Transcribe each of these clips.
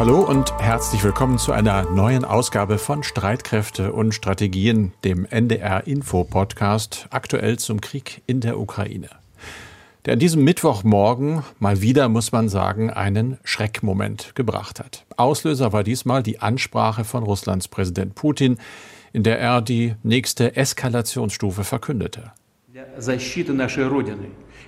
Hallo und herzlich willkommen zu einer neuen Ausgabe von Streitkräfte und Strategien, dem NDR Info Podcast, aktuell zum Krieg in der Ukraine. Der an diesem Mittwochmorgen mal wieder, muss man sagen, einen Schreckmoment gebracht hat. Auslöser war diesmal die Ansprache von Russlands Präsident Putin, in der er die nächste Eskalationsstufe verkündete.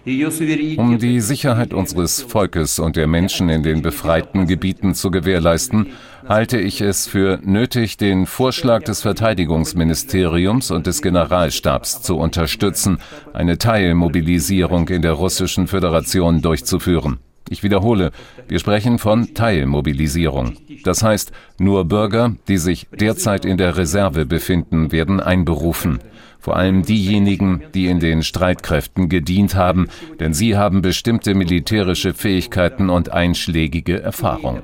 Um die Sicherheit unseres Volkes und der Menschen in den befreiten Gebieten zu gewährleisten, halte ich es für nötig, den Vorschlag des Verteidigungsministeriums und des Generalstabs zu unterstützen, eine Teilmobilisierung in der Russischen Föderation durchzuführen. Ich wiederhole, wir sprechen von Teilmobilisierung. Das heißt, nur Bürger, die sich derzeit in der Reserve befinden, werden einberufen vor allem diejenigen, die in den Streitkräften gedient haben, denn sie haben bestimmte militärische Fähigkeiten und einschlägige Erfahrung.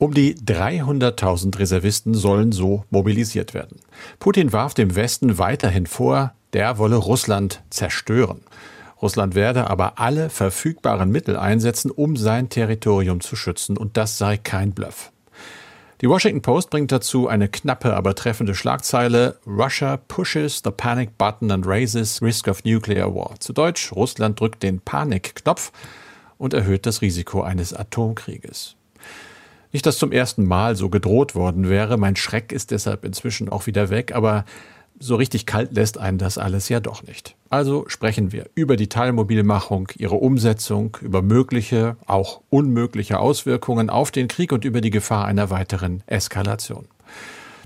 Um die 300.000 Reservisten sollen so mobilisiert werden. Putin warf dem Westen weiterhin vor, der wolle Russland zerstören. Russland werde aber alle verfügbaren Mittel einsetzen, um sein Territorium zu schützen, und das sei kein Bluff. Die Washington Post bringt dazu eine knappe, aber treffende Schlagzeile Russia pushes the panic button and raises risk of nuclear war. Zu Deutsch, Russland drückt den Panikknopf und erhöht das Risiko eines Atomkrieges. Nicht, dass zum ersten Mal so gedroht worden wäre, mein Schreck ist deshalb inzwischen auch wieder weg, aber so richtig kalt lässt einen das alles ja doch nicht. Also sprechen wir über die Teilmobilmachung, ihre Umsetzung, über mögliche, auch unmögliche Auswirkungen auf den Krieg und über die Gefahr einer weiteren Eskalation.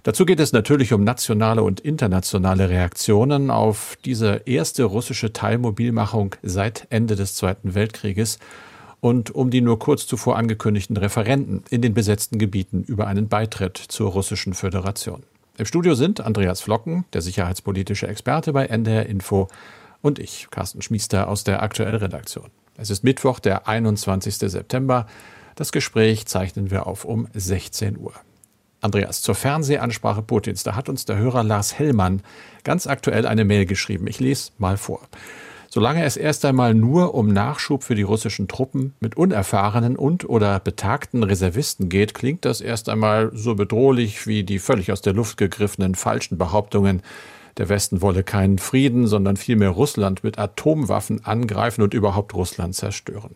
Dazu geht es natürlich um nationale und internationale Reaktionen auf diese erste russische Teilmobilmachung seit Ende des Zweiten Weltkrieges und um die nur kurz zuvor angekündigten Referenten in den besetzten Gebieten über einen Beitritt zur Russischen Föderation. Im Studio sind Andreas Flocken, der sicherheitspolitische Experte bei NDR Info, und ich, Carsten Schmiester aus der aktuellen Redaktion. Es ist Mittwoch, der 21. September. Das Gespräch zeichnen wir auf um 16 Uhr. Andreas, zur Fernsehansprache Putins, da hat uns der Hörer Lars Hellmann ganz aktuell eine Mail geschrieben. Ich lese mal vor. Solange es erst einmal nur um Nachschub für die russischen Truppen mit unerfahrenen und oder betagten Reservisten geht, klingt das erst einmal so bedrohlich wie die völlig aus der Luft gegriffenen falschen Behauptungen, der Westen wolle keinen Frieden, sondern vielmehr Russland mit Atomwaffen angreifen und überhaupt Russland zerstören.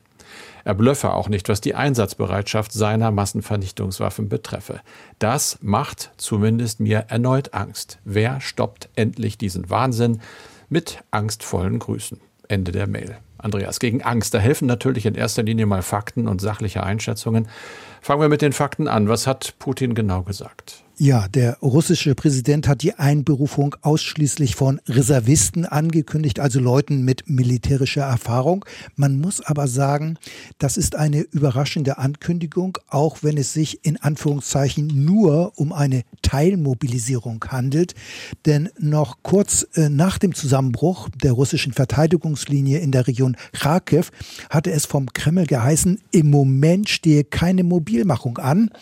Er blöffe auch nicht, was die Einsatzbereitschaft seiner Massenvernichtungswaffen betreffe. Das macht zumindest mir erneut Angst. Wer stoppt endlich diesen Wahnsinn? Mit angstvollen Grüßen. Ende der Mail. Andreas, gegen Angst, da helfen natürlich in erster Linie mal Fakten und sachliche Einschätzungen. Fangen wir mit den Fakten an. Was hat Putin genau gesagt? Ja, der russische Präsident hat die Einberufung ausschließlich von Reservisten angekündigt, also Leuten mit militärischer Erfahrung. Man muss aber sagen, das ist eine überraschende Ankündigung, auch wenn es sich in Anführungszeichen nur um eine Teilmobilisierung handelt. Denn noch kurz äh, nach dem Zusammenbruch der russischen Verteidigungslinie in der Region Kharkiv hatte es vom Kreml geheißen, im Moment stehe keine Mobilmachung an.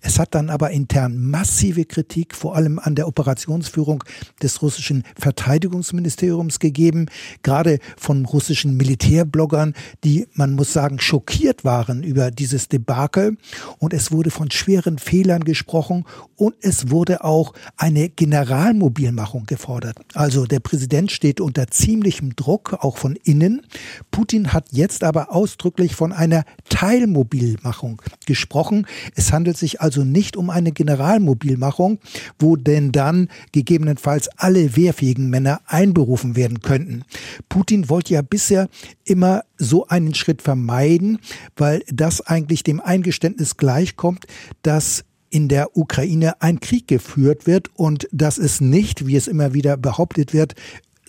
Es hat dann aber intern massiv massive Kritik vor allem an der Operationsführung des russischen Verteidigungsministeriums gegeben, gerade von russischen Militärbloggern, die, man muss sagen, schockiert waren über dieses Debakel. Und es wurde von schweren Fehlern gesprochen und es wurde auch eine Generalmobilmachung gefordert. Also der Präsident steht unter ziemlichem Druck, auch von innen. Putin hat jetzt aber ausdrücklich von einer Teilmobilmachung gesprochen. Es handelt sich also nicht um eine Generalmobilmachung, Spielmachung, wo denn dann gegebenenfalls alle wehrfähigen Männer einberufen werden könnten. Putin wollte ja bisher immer so einen Schritt vermeiden, weil das eigentlich dem Eingeständnis gleichkommt, dass in der Ukraine ein Krieg geführt wird und dass es nicht, wie es immer wieder behauptet wird,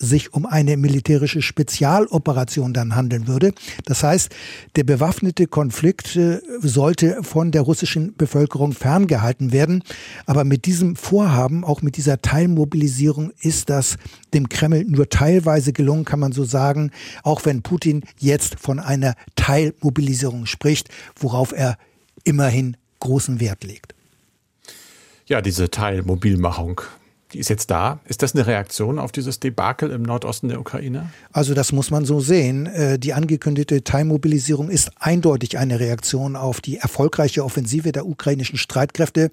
sich um eine militärische Spezialoperation dann handeln würde. Das heißt, der bewaffnete Konflikt äh, sollte von der russischen Bevölkerung ferngehalten werden. Aber mit diesem Vorhaben, auch mit dieser Teilmobilisierung, ist das dem Kreml nur teilweise gelungen, kann man so sagen, auch wenn Putin jetzt von einer Teilmobilisierung spricht, worauf er immerhin großen Wert legt. Ja, diese Teilmobilmachung die ist jetzt da. Ist das eine Reaktion auf dieses Debakel im Nordosten der Ukraine? Also das muss man so sehen. Äh, die angekündigte Teilmobilisierung ist eindeutig eine Reaktion auf die erfolgreiche Offensive der ukrainischen Streitkräfte.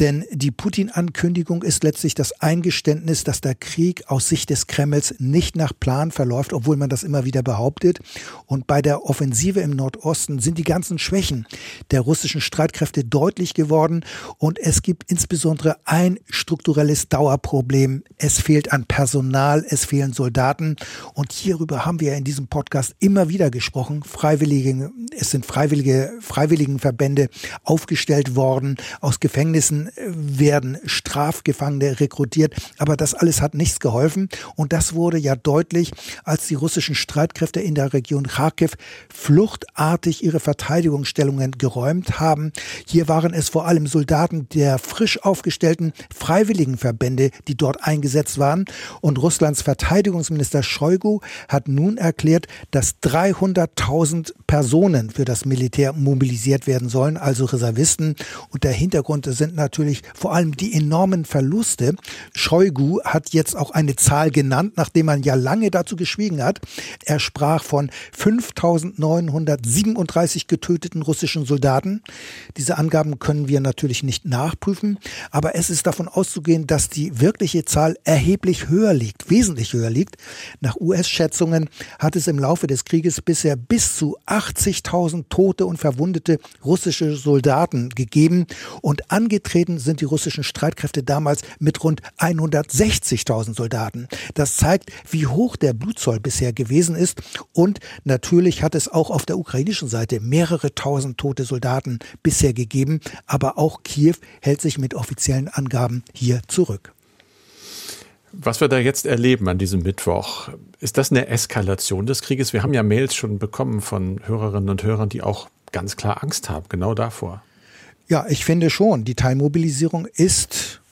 Denn die Putin-Ankündigung ist letztlich das Eingeständnis, dass der Krieg aus Sicht des Kremls nicht nach Plan verläuft, obwohl man das immer wieder behauptet. Und bei der Offensive im Nordosten sind die ganzen Schwächen der russischen Streitkräfte deutlich geworden. Und es gibt insbesondere ein strukturelles Dauerproblem. Es fehlt an Personal, es fehlen Soldaten. Und hierüber haben wir in diesem Podcast immer wieder gesprochen. Freiwillige, es sind freiwillige, Freiwilligenverbände aufgestellt worden. Aus Gefängnissen werden Strafgefangene rekrutiert. Aber das alles hat nichts geholfen. Und das wurde ja deutlich, als die russischen Streitkräfte in der Region Kharkiv fluchtartig ihre Verteidigungsstellungen geräumt haben. Hier waren es vor allem Soldaten der frisch aufgestellten Freiwilligenverbände, die dort eingesetzt waren. Und Russlands Verteidigungsminister Shoigu hat nun erklärt, dass 300.000 Personen für das Militär mobilisiert werden sollen, also Reservisten. Und der Hintergrund sind natürlich vor allem die enormen Verluste. Shoigu hat jetzt auch eine Zahl genannt, nachdem man ja lange dazu geschwiegen hat. Er sprach von 5.937 getöteten russischen Soldaten. Diese Angaben können wir natürlich nicht nachprüfen, aber es ist davon auszugehen, dass die wirkliche Zahl erheblich höher liegt, wesentlich höher liegt. Nach US-Schätzungen hat es im Laufe des Krieges bisher bis zu 80.000 tote und verwundete russische Soldaten gegeben und angetreten sind die russischen Streitkräfte damals mit rund 160.000 Soldaten. Das zeigt, wie hoch der Blutzoll bisher gewesen ist und natürlich hat es auch auf der ukrainischen Seite mehrere tausend tote Soldaten bisher gegeben, aber auch Kiew hält sich mit offiziellen Angaben hier zurück. Was wir da jetzt erleben an diesem Mittwoch, ist das eine Eskalation des Krieges? Wir haben ja Mails schon bekommen von Hörerinnen und Hörern, die auch ganz klar Angst haben, genau davor. Ja, ich finde schon, die Teilmobilisierung ist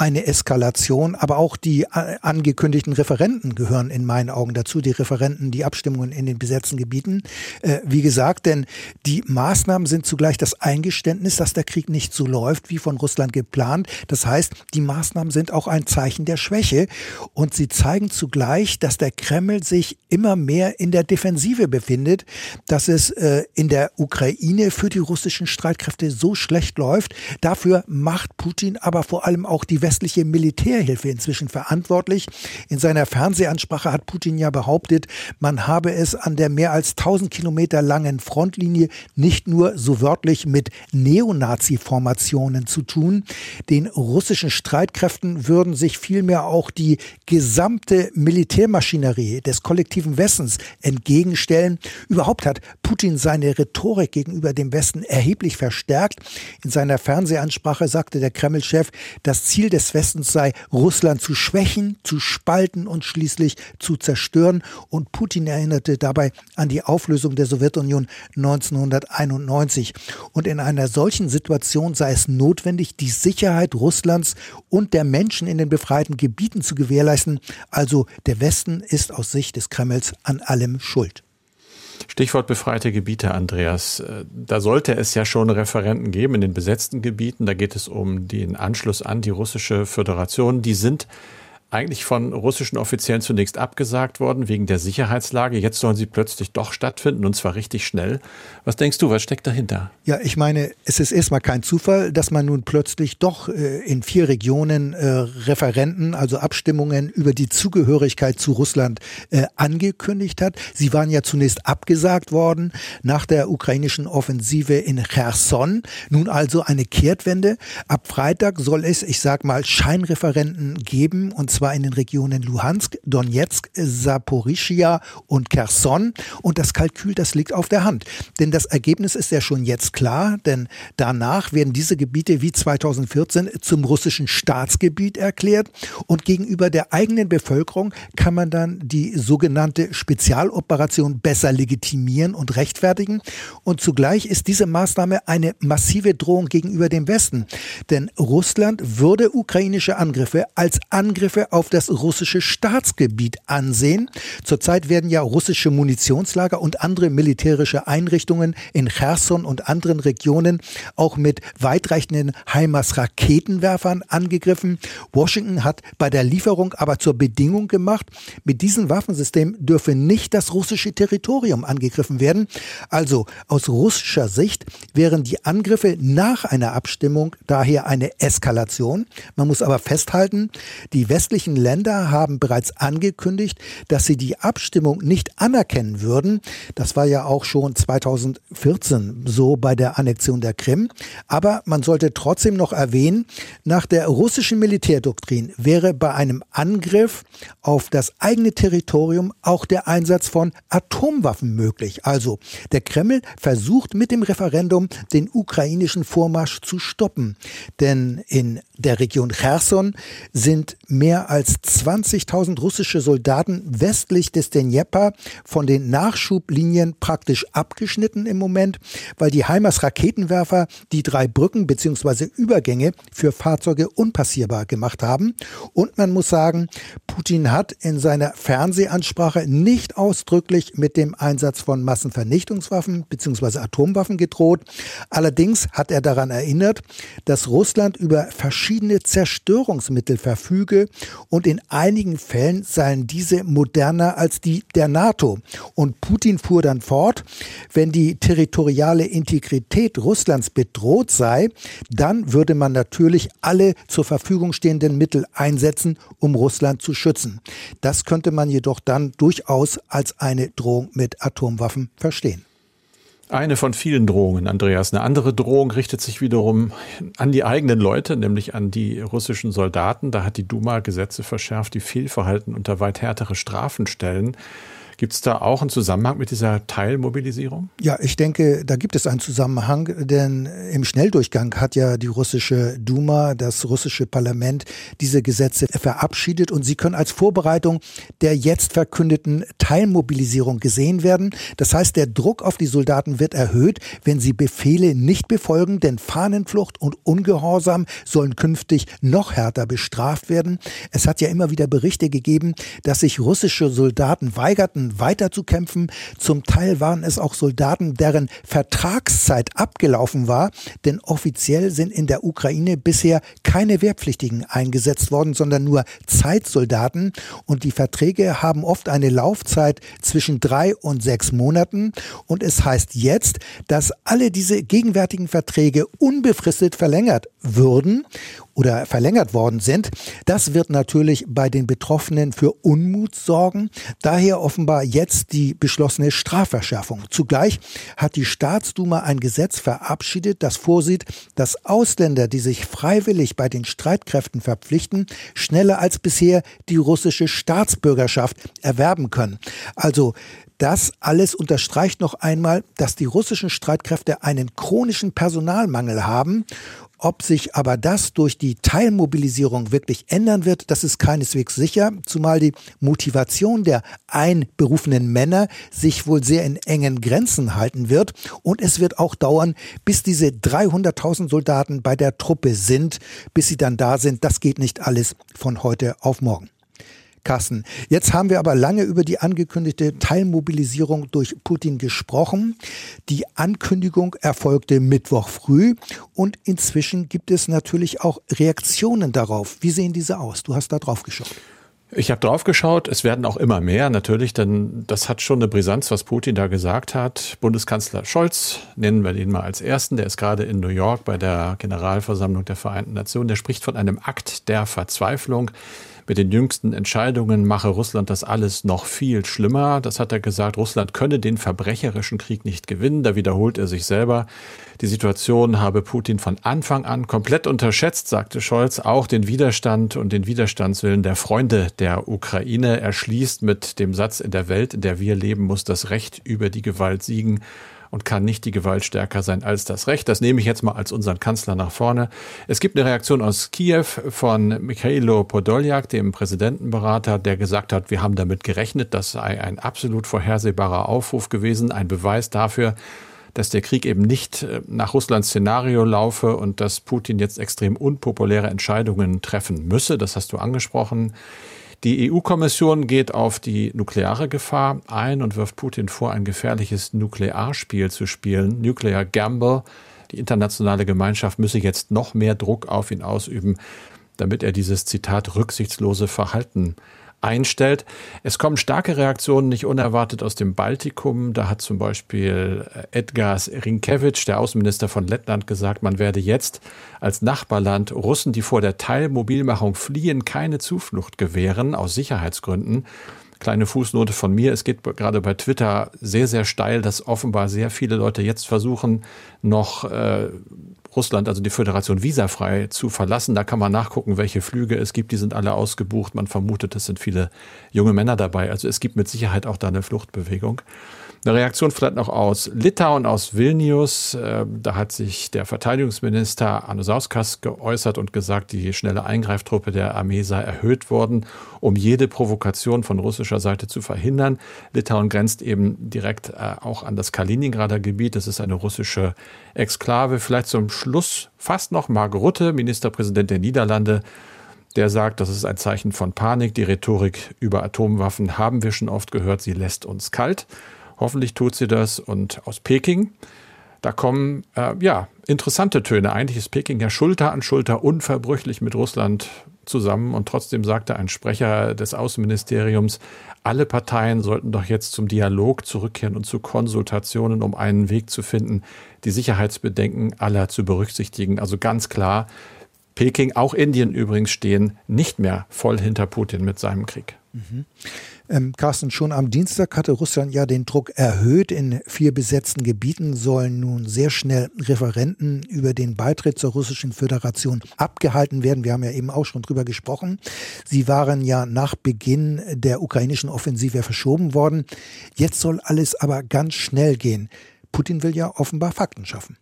eine Eskalation, aber auch die äh, angekündigten Referenten gehören in meinen Augen dazu, die Referenten, die Abstimmungen in den besetzten Gebieten. Äh, wie gesagt, denn die Maßnahmen sind zugleich das Eingeständnis, dass der Krieg nicht so läuft wie von Russland geplant. Das heißt, die Maßnahmen sind auch ein Zeichen der Schwäche und sie zeigen zugleich, dass der Kreml sich immer mehr in der Defensive befindet, dass es äh, in der Ukraine für die russischen Streitkräfte so schlecht läuft. Dafür macht Putin aber vor allem auch die westliche Militärhilfe inzwischen verantwortlich. In seiner Fernsehansprache hat Putin ja behauptet, man habe es an der mehr als 1000 Kilometer langen Frontlinie nicht nur so wörtlich mit Neonazi-Formationen zu tun. Den russischen Streitkräften würden sich vielmehr auch die gesamte Militärmaschinerie des kollektiven Westens entgegenstellen. Überhaupt hat Putin seine Rhetorik gegenüber dem Westen erheblich verstärkt. In seiner Fernsehansprache sagte der Kreml-Chef, das Ziel des Westens sei, Russland zu schwächen, zu spalten und schließlich zu zerstören. Und Putin erinnerte dabei an die Auflösung der Sowjetunion 1991. Und in einer solchen Situation sei es notwendig, die Sicherheit Russlands und der Menschen in den befreiten Gebieten zu gewährleisten. Also der Westen ist aus Sicht des Kremls an allem schuld. Stichwort befreite Gebiete, Andreas. Äh, da sollte es ja schon Referenten geben in den besetzten Gebieten. Da geht es um den Anschluss an die russische Föderation. Die sind eigentlich von russischen Offiziellen zunächst abgesagt worden wegen der Sicherheitslage. Jetzt sollen sie plötzlich doch stattfinden und zwar richtig schnell. Was denkst du, was steckt dahinter? Ja, ich meine, es ist erstmal kein Zufall, dass man nun plötzlich doch äh, in vier Regionen äh, Referenten, also Abstimmungen über die Zugehörigkeit zu Russland äh, angekündigt hat. Sie waren ja zunächst abgesagt worden nach der ukrainischen Offensive in Cherson. Nun also eine Kehrtwende. Ab Freitag soll es, ich sag mal, Scheinreferenten geben und zwar in den Regionen Luhansk, Donetsk, Saporischia und Kherson. Und das Kalkül, das liegt auf der Hand. Denn das Ergebnis ist ja schon jetzt klar, denn danach werden diese Gebiete wie 2014 zum russischen Staatsgebiet erklärt und gegenüber der eigenen Bevölkerung kann man dann die sogenannte Spezialoperation besser legitimieren und rechtfertigen. Und zugleich ist diese Maßnahme eine massive Drohung gegenüber dem Westen. Denn Russland würde ukrainische Angriffe als Angriffe auf das russische Staatsgebiet ansehen. Zurzeit werden ja russische Munitionslager und andere militärische Einrichtungen in Cherson und anderen Regionen auch mit weitreichenden HIMARS-Raketenwerfern angegriffen. Washington hat bei der Lieferung aber zur Bedingung gemacht, mit diesem Waffensystem dürfe nicht das russische Territorium angegriffen werden. Also aus russischer Sicht wären die Angriffe nach einer Abstimmung daher eine Eskalation. Man muss aber festhalten, die westlichen Länder haben bereits angekündigt, dass sie die Abstimmung nicht anerkennen würden. Das war ja auch schon 2014 so bei der Annexion der Krim. Aber man sollte trotzdem noch erwähnen, nach der russischen Militärdoktrin wäre bei einem Angriff auf das eigene Territorium auch der Einsatz von Atomwaffen möglich. Also der Kreml versucht mit dem Referendum den ukrainischen Vormarsch zu stoppen. Denn in der Region Cherson sind mehr als 20.000 russische Soldaten westlich des Dnjepr von den Nachschublinien praktisch abgeschnitten im Moment, weil die Heimers Raketenwerfer die drei Brücken bzw. Übergänge für Fahrzeuge unpassierbar gemacht haben. Und man muss sagen, Putin hat in seiner Fernsehansprache nicht ausdrücklich mit dem Einsatz von Massenvernichtungswaffen bzw. Atomwaffen gedroht. Allerdings hat er daran erinnert, dass Russland über verschiedene Zerstörungsmittel verfüge und in einigen Fällen seien diese moderner als die der NATO. Und Putin fuhr dann fort, wenn die territoriale Integrität Russlands bedroht sei, dann würde man natürlich alle zur Verfügung stehenden Mittel einsetzen, um Russland zu schützen. Das könnte man jedoch dann durchaus als eine Drohung mit Atomwaffen verstehen. Eine von vielen Drohungen, Andreas. Eine andere Drohung richtet sich wiederum an die eigenen Leute, nämlich an die russischen Soldaten. Da hat die Duma Gesetze verschärft, die Fehlverhalten unter weit härtere Strafen stellen. Gibt es da auch einen Zusammenhang mit dieser Teilmobilisierung? Ja, ich denke, da gibt es einen Zusammenhang, denn im Schnelldurchgang hat ja die russische Duma, das russische Parlament, diese Gesetze verabschiedet und sie können als Vorbereitung der jetzt verkündeten Teilmobilisierung gesehen werden. Das heißt, der Druck auf die Soldaten wird erhöht, wenn sie Befehle nicht befolgen, denn Fahnenflucht und Ungehorsam sollen künftig noch härter bestraft werden. Es hat ja immer wieder Berichte gegeben, dass sich russische Soldaten weigerten, weiterzukämpfen. Zum Teil waren es auch Soldaten, deren Vertragszeit abgelaufen war, denn offiziell sind in der Ukraine bisher keine Wehrpflichtigen eingesetzt worden, sondern nur Zeitsoldaten. Und die Verträge haben oft eine Laufzeit zwischen drei und sechs Monaten. Und es heißt jetzt, dass alle diese gegenwärtigen Verträge unbefristet verlängert würden oder verlängert worden sind. Das wird natürlich bei den Betroffenen für Unmut sorgen. Daher offenbar jetzt die beschlossene Strafverschärfung. Zugleich hat die Staatsduma ein Gesetz verabschiedet, das vorsieht, dass Ausländer, die sich freiwillig bei den Streitkräften verpflichten, schneller als bisher die russische Staatsbürgerschaft erwerben können. Also das alles unterstreicht noch einmal, dass die russischen Streitkräfte einen chronischen Personalmangel haben ob sich aber das durch die Teilmobilisierung wirklich ändern wird, das ist keineswegs sicher, zumal die Motivation der einberufenen Männer sich wohl sehr in engen Grenzen halten wird. Und es wird auch dauern, bis diese 300.000 Soldaten bei der Truppe sind, bis sie dann da sind. Das geht nicht alles von heute auf morgen. Kassen. Jetzt haben wir aber lange über die angekündigte Teilmobilisierung durch Putin gesprochen. Die Ankündigung erfolgte Mittwoch früh und inzwischen gibt es natürlich auch Reaktionen darauf. Wie sehen diese aus? Du hast da drauf geschaut. Ich habe drauf geschaut, es werden auch immer mehr natürlich, denn das hat schon eine Brisanz, was Putin da gesagt hat. Bundeskanzler Scholz, nennen wir ihn mal als ersten, der ist gerade in New York bei der Generalversammlung der Vereinten Nationen, der spricht von einem Akt der Verzweiflung mit den jüngsten Entscheidungen mache Russland das alles noch viel schlimmer. Das hat er gesagt. Russland könne den verbrecherischen Krieg nicht gewinnen. Da wiederholt er sich selber. Die Situation habe Putin von Anfang an komplett unterschätzt, sagte Scholz. Auch den Widerstand und den Widerstandswillen der Freunde der Ukraine. Er schließt mit dem Satz, in der Welt, in der wir leben, muss das Recht über die Gewalt siegen und kann nicht die Gewalt stärker sein als das Recht. Das nehme ich jetzt mal als unseren Kanzler nach vorne. Es gibt eine Reaktion aus Kiew von Mikhailo Podoljak, dem Präsidentenberater, der gesagt hat, wir haben damit gerechnet, das sei ein absolut vorhersehbarer Aufruf gewesen, ein Beweis dafür, dass der Krieg eben nicht äh, nach Russlands Szenario laufe und dass Putin jetzt extrem unpopuläre Entscheidungen treffen müsse. Das hast du angesprochen. Die EU-Kommission geht auf die nukleare Gefahr ein und wirft Putin vor, ein gefährliches Nuklearspiel zu spielen. Nuclear Gamble. Die internationale Gemeinschaft müsse jetzt noch mehr Druck auf ihn ausüben, damit er dieses Zitat rücksichtslose Verhalten einstellt. Es kommen starke Reaktionen nicht unerwartet aus dem Baltikum. Da hat zum Beispiel äh, Edgars Rinkevich, der Außenminister von Lettland, gesagt, man werde jetzt als Nachbarland Russen, die vor der Teilmobilmachung fliehen, keine Zuflucht gewähren aus Sicherheitsgründen. Kleine Fußnote von mir. Es geht gerade bei Twitter sehr, sehr steil, dass offenbar sehr viele Leute jetzt versuchen, noch äh, Russland, also die Föderation, visafrei zu verlassen. Da kann man nachgucken, welche Flüge es gibt. Die sind alle ausgebucht. Man vermutet, es sind viele junge Männer dabei. Also es gibt mit Sicherheit auch da eine Fluchtbewegung. Eine Reaktion vielleicht noch aus Litauen, aus Vilnius. Ähm, da hat sich der Verteidigungsminister Anusauskas geäußert und gesagt, die schnelle Eingreiftruppe der Armee sei erhöht worden, um jede Provokation von russischer Seite zu verhindern. Litauen grenzt eben direkt äh, auch an das Kaliningrader Gebiet. Das ist eine russische Exklave. Vielleicht zum Schluss fast noch Mark Rutte, Ministerpräsident der Niederlande. Der sagt, das ist ein Zeichen von Panik. Die Rhetorik über Atomwaffen haben wir schon oft gehört. Sie lässt uns kalt. Hoffentlich tut sie das. Und aus Peking, da kommen äh, ja interessante Töne. Eigentlich ist Peking ja Schulter an Schulter unverbrüchlich mit Russland zusammen. Und trotzdem sagte ein Sprecher des Außenministeriums, alle Parteien sollten doch jetzt zum Dialog zurückkehren und zu Konsultationen, um einen Weg zu finden, die Sicherheitsbedenken aller zu berücksichtigen. Also ganz klar, Peking, auch Indien übrigens, stehen nicht mehr voll hinter Putin mit seinem Krieg. Mhm. Ähm, Carsten, schon am Dienstag hatte Russland ja den Druck erhöht. In vier besetzten Gebieten sollen nun sehr schnell Referenten über den Beitritt zur Russischen Föderation abgehalten werden. Wir haben ja eben auch schon drüber gesprochen. Sie waren ja nach Beginn der ukrainischen Offensive verschoben worden. Jetzt soll alles aber ganz schnell gehen. Putin will ja offenbar Fakten schaffen.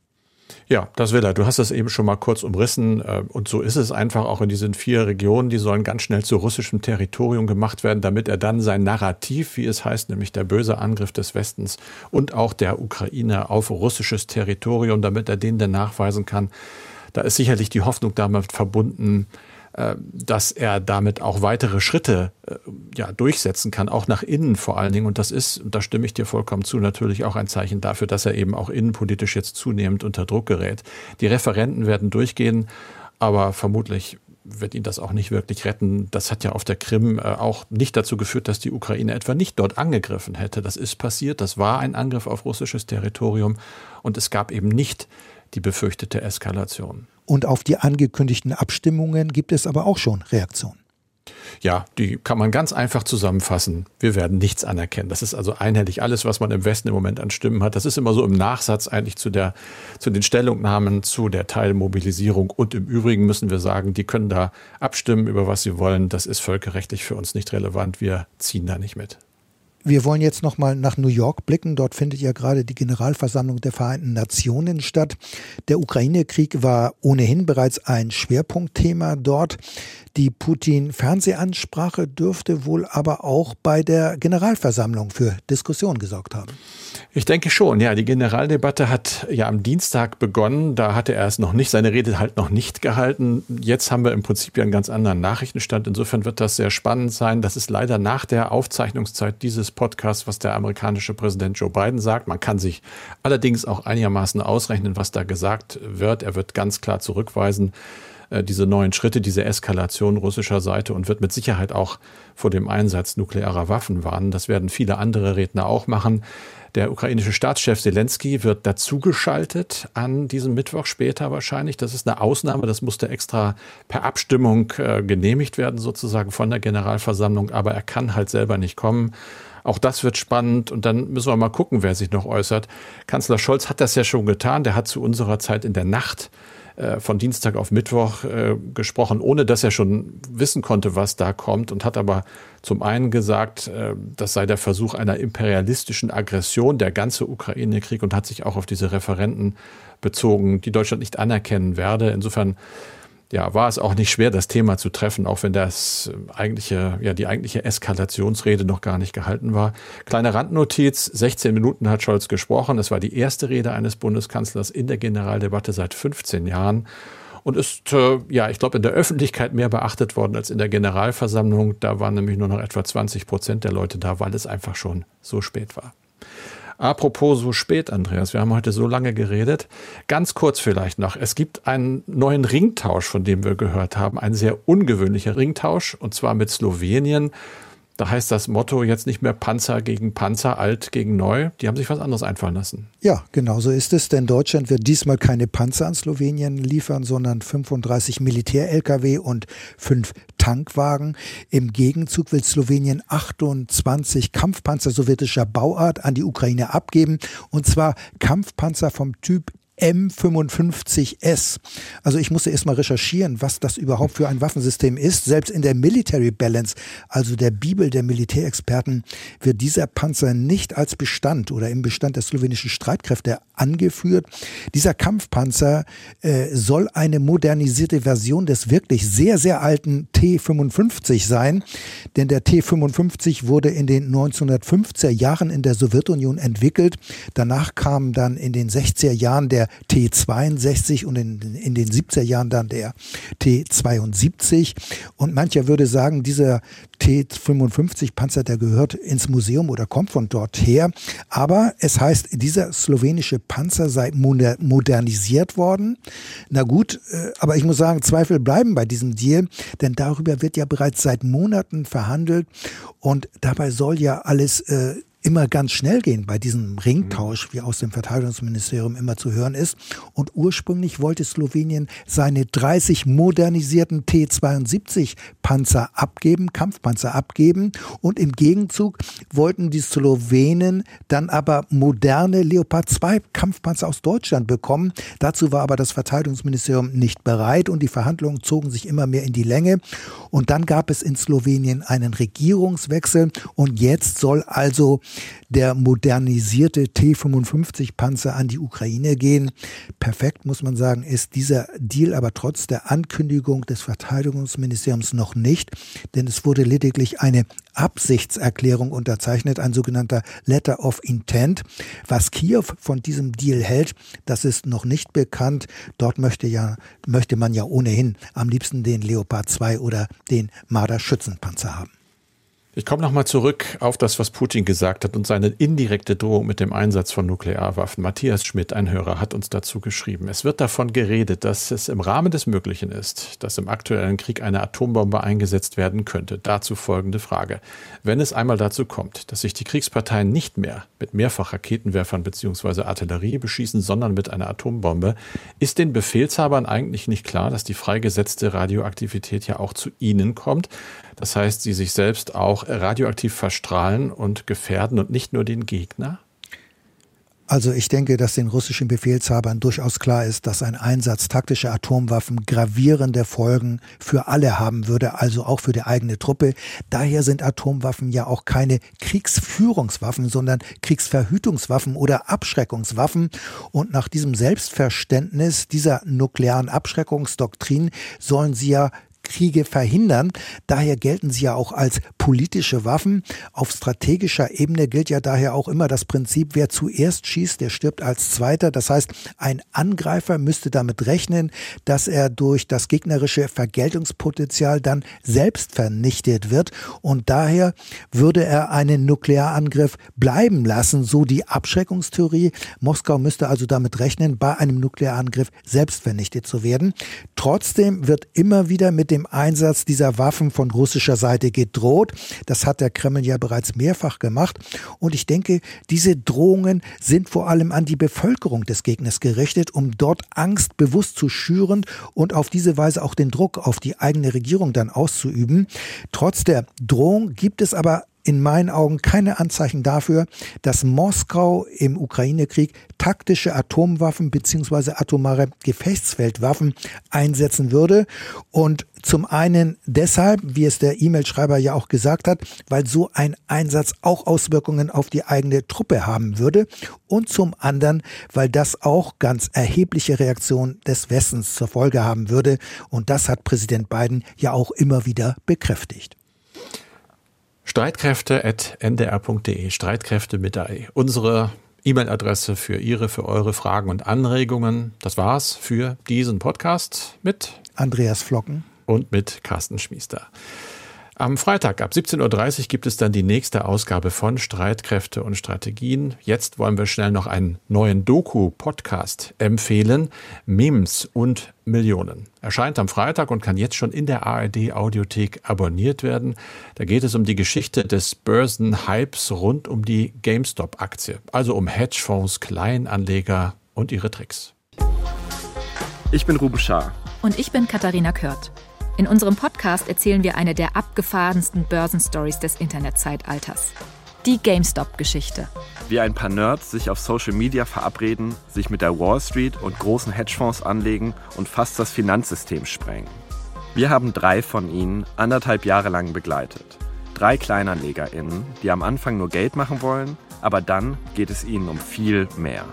Ja, das will er. Du hast das eben schon mal kurz umrissen. Äh, und so ist es einfach auch in diesen vier Regionen. Die sollen ganz schnell zu russischem Territorium gemacht werden, damit er dann sein Narrativ, wie es heißt, nämlich der böse Angriff des Westens und auch der Ukraine auf russisches Territorium, damit er den dann nachweisen kann. Da ist sicherlich die Hoffnung damit verbunden, dass er damit auch weitere Schritte äh, ja, durchsetzen kann, auch nach innen vor allen Dingen. Und das ist, und da stimme ich dir vollkommen zu, natürlich auch ein Zeichen dafür, dass er eben auch innenpolitisch jetzt zunehmend unter Druck gerät. Die Referenten werden durchgehen, aber vermutlich wird ihn das auch nicht wirklich retten. Das hat ja auf der Krim äh, auch nicht dazu geführt, dass die Ukraine etwa nicht dort angegriffen hätte. Das ist passiert, das war ein Angriff auf russisches Territorium und es gab eben nicht die befürchtete Eskalation. Und auf die angekündigten Abstimmungen gibt es aber auch schon Reaktionen. Ja, die kann man ganz einfach zusammenfassen. Wir werden nichts anerkennen. Das ist also einhellig alles, was man im Westen im Moment an Stimmen hat. Das ist immer so im Nachsatz eigentlich zu der, zu den Stellungnahmen, zu der Teilmobilisierung. Und im Übrigen müssen wir sagen, die können da abstimmen über was sie wollen. Das ist völkerrechtlich für uns nicht relevant. Wir ziehen da nicht mit. Wir wollen jetzt nochmal nach New York blicken. Dort findet ja gerade die Generalversammlung der Vereinten Nationen statt. Der Ukraine-Krieg war ohnehin bereits ein Schwerpunktthema dort. Die Putin-Fernsehansprache dürfte wohl aber auch bei der Generalversammlung für Diskussion gesorgt haben. Ich denke schon, ja. Die Generaldebatte hat ja am Dienstag begonnen. Da hatte er es noch nicht, seine Rede halt noch nicht gehalten. Jetzt haben wir im Prinzip ja einen ganz anderen Nachrichtenstand. Insofern wird das sehr spannend sein. Das ist leider nach der Aufzeichnungszeit dieses Podcasts, was der amerikanische Präsident Joe Biden sagt. Man kann sich allerdings auch einigermaßen ausrechnen, was da gesagt wird. Er wird ganz klar zurückweisen, äh, diese neuen Schritte, diese Eskalation russischer Seite und wird mit Sicherheit auch vor dem Einsatz nuklearer Waffen warnen. Das werden viele andere Redner auch machen. Der ukrainische Staatschef Zelensky wird dazugeschaltet an diesem Mittwoch später wahrscheinlich. Das ist eine Ausnahme. Das musste extra per Abstimmung äh, genehmigt werden, sozusagen von der Generalversammlung. Aber er kann halt selber nicht kommen. Auch das wird spannend und dann müssen wir mal gucken, wer sich noch äußert. Kanzler Scholz hat das ja schon getan. Der hat zu unserer Zeit in der Nacht von Dienstag auf Mittwoch äh, gesprochen, ohne dass er schon wissen konnte, was da kommt und hat aber zum einen gesagt, äh, das sei der Versuch einer imperialistischen Aggression, der ganze Ukraine-Krieg und hat sich auch auf diese Referenten bezogen, die Deutschland nicht anerkennen werde. Insofern ja, war es auch nicht schwer, das Thema zu treffen, auch wenn das eigentliche, ja, die eigentliche Eskalationsrede noch gar nicht gehalten war. Kleine Randnotiz, 16 Minuten hat Scholz gesprochen. Es war die erste Rede eines Bundeskanzlers in der Generaldebatte seit 15 Jahren und ist, äh, ja, ich glaube, in der Öffentlichkeit mehr beachtet worden als in der Generalversammlung. Da waren nämlich nur noch etwa 20 Prozent der Leute da, weil es einfach schon so spät war. Apropos so spät, Andreas, wir haben heute so lange geredet. Ganz kurz vielleicht noch. Es gibt einen neuen Ringtausch, von dem wir gehört haben. Ein sehr ungewöhnlicher Ringtausch, und zwar mit Slowenien. Da heißt das Motto jetzt nicht mehr Panzer gegen Panzer, alt gegen neu. Die haben sich was anderes einfallen lassen. Ja, genau so ist es, denn Deutschland wird diesmal keine Panzer an Slowenien liefern, sondern 35 Militär-Lkw und fünf Tankwagen. Im Gegenzug will Slowenien 28 Kampfpanzer sowjetischer Bauart an die Ukraine abgeben, und zwar Kampfpanzer vom Typ M55S. Also ich musste erstmal recherchieren, was das überhaupt für ein Waffensystem ist. Selbst in der Military Balance, also der Bibel der Militärexperten, wird dieser Panzer nicht als Bestand oder im Bestand der slowenischen Streitkräfte angeführt. Dieser Kampfpanzer äh, soll eine modernisierte Version des wirklich sehr, sehr alten T55 sein. Denn der T55 wurde in den 1950er Jahren in der Sowjetunion entwickelt. Danach kam dann in den 60er Jahren der T62 und in, in den 70er Jahren dann der T72. Und mancher würde sagen, dieser T55 Panzer, der gehört ins Museum oder kommt von dort her. Aber es heißt, dieser slowenische Panzer sei modernisiert worden. Na gut, aber ich muss sagen, Zweifel bleiben bei diesem Deal, denn darüber wird ja bereits seit Monaten verhandelt und dabei soll ja alles äh, immer ganz schnell gehen bei diesem Ringtausch, wie aus dem Verteidigungsministerium immer zu hören ist. Und ursprünglich wollte Slowenien seine 30 modernisierten T-72 Panzer abgeben, Kampfpanzer abgeben. Und im Gegenzug wollten die Slowenen dann aber moderne Leopard 2 Kampfpanzer aus Deutschland bekommen. Dazu war aber das Verteidigungsministerium nicht bereit und die Verhandlungen zogen sich immer mehr in die Länge. Und dann gab es in Slowenien einen Regierungswechsel und jetzt soll also der modernisierte T-55-Panzer an die Ukraine gehen. Perfekt, muss man sagen, ist dieser Deal aber trotz der Ankündigung des Verteidigungsministeriums noch nicht, denn es wurde lediglich eine Absichtserklärung unterzeichnet, ein sogenannter Letter of Intent. Was Kiew von diesem Deal hält, das ist noch nicht bekannt. Dort möchte ja, möchte man ja ohnehin am liebsten den Leopard 2 oder den Marder Schützenpanzer haben. Ich komme nochmal zurück auf das, was Putin gesagt hat und seine indirekte Drohung mit dem Einsatz von Nuklearwaffen. Matthias Schmidt, ein Hörer, hat uns dazu geschrieben. Es wird davon geredet, dass es im Rahmen des Möglichen ist, dass im aktuellen Krieg eine Atombombe eingesetzt werden könnte. Dazu folgende Frage. Wenn es einmal dazu kommt, dass sich die Kriegsparteien nicht mehr mit Mehrfachraketenwerfern bzw. Artillerie beschießen, sondern mit einer Atombombe, ist den Befehlshabern eigentlich nicht klar, dass die freigesetzte Radioaktivität ja auch zu ihnen kommt? Das heißt, sie sich selbst auch radioaktiv verstrahlen und gefährden und nicht nur den Gegner? Also ich denke, dass den russischen Befehlshabern durchaus klar ist, dass ein Einsatz taktischer Atomwaffen gravierende Folgen für alle haben würde, also auch für die eigene Truppe. Daher sind Atomwaffen ja auch keine Kriegsführungswaffen, sondern Kriegsverhütungswaffen oder Abschreckungswaffen. Und nach diesem Selbstverständnis dieser nuklearen Abschreckungsdoktrin sollen sie ja Kriege verhindern. Daher gelten sie ja auch als politische Waffen. Auf strategischer Ebene gilt ja daher auch immer das Prinzip, wer zuerst schießt, der stirbt als Zweiter. Das heißt, ein Angreifer müsste damit rechnen, dass er durch das gegnerische Vergeltungspotenzial dann selbst vernichtet wird. Und daher würde er einen Nuklearangriff bleiben lassen, so die Abschreckungstheorie. Moskau müsste also damit rechnen, bei einem Nuklearangriff selbst vernichtet zu werden. Trotzdem wird immer wieder mit dem dem Einsatz dieser Waffen von russischer Seite gedroht. Das hat der Kreml ja bereits mehrfach gemacht. Und ich denke, diese Drohungen sind vor allem an die Bevölkerung des Gegners gerichtet, um dort Angst bewusst zu schüren und auf diese Weise auch den Druck auf die eigene Regierung dann auszuüben. Trotz der Drohung gibt es aber in meinen Augen keine Anzeichen dafür, dass Moskau im Ukraine-Krieg taktische Atomwaffen bzw. atomare Gefechtsfeldwaffen einsetzen würde. Und zum einen deshalb, wie es der E-Mail-Schreiber ja auch gesagt hat, weil so ein Einsatz auch Auswirkungen auf die eigene Truppe haben würde. Und zum anderen, weil das auch ganz erhebliche Reaktionen des Westens zur Folge haben würde. Und das hat Präsident Biden ja auch immer wieder bekräftigt. Streitkräfte.ndr.de, Streitkräfte mit AE. Unsere E-Mail-Adresse für Ihre, für eure Fragen und Anregungen. Das war's für diesen Podcast mit Andreas Flocken und mit Carsten Schmiester. Am Freitag ab 17.30 Uhr gibt es dann die nächste Ausgabe von Streitkräfte und Strategien. Jetzt wollen wir schnell noch einen neuen Doku-Podcast empfehlen. Memes und Millionen. Erscheint am Freitag und kann jetzt schon in der ARD Audiothek abonniert werden. Da geht es um die Geschichte des Börsenhypes rund um die GameStop-Aktie. Also um Hedgefonds, Kleinanleger und ihre Tricks. Ich bin Ruben Schaar. Und ich bin Katharina Kört. In unserem Podcast erzählen wir eine der abgefahrensten Börsenstories des Internetzeitalters. Die GameStop-Geschichte. Wie ein paar Nerds sich auf Social Media verabreden, sich mit der Wall Street und großen Hedgefonds anlegen und fast das Finanzsystem sprengen. Wir haben drei von ihnen anderthalb Jahre lang begleitet. Drei KleinanlegerInnen, die am Anfang nur Geld machen wollen, aber dann geht es ihnen um viel mehr.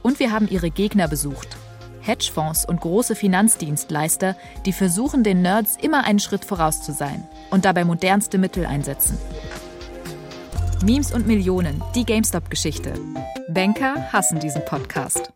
Und wir haben ihre Gegner besucht Hedgefonds und große Finanzdienstleister, die versuchen, den Nerds immer einen Schritt voraus zu sein und dabei modernste Mittel einsetzen. Memes und Millionen, die GameStop-Geschichte. Banker hassen diesen Podcast.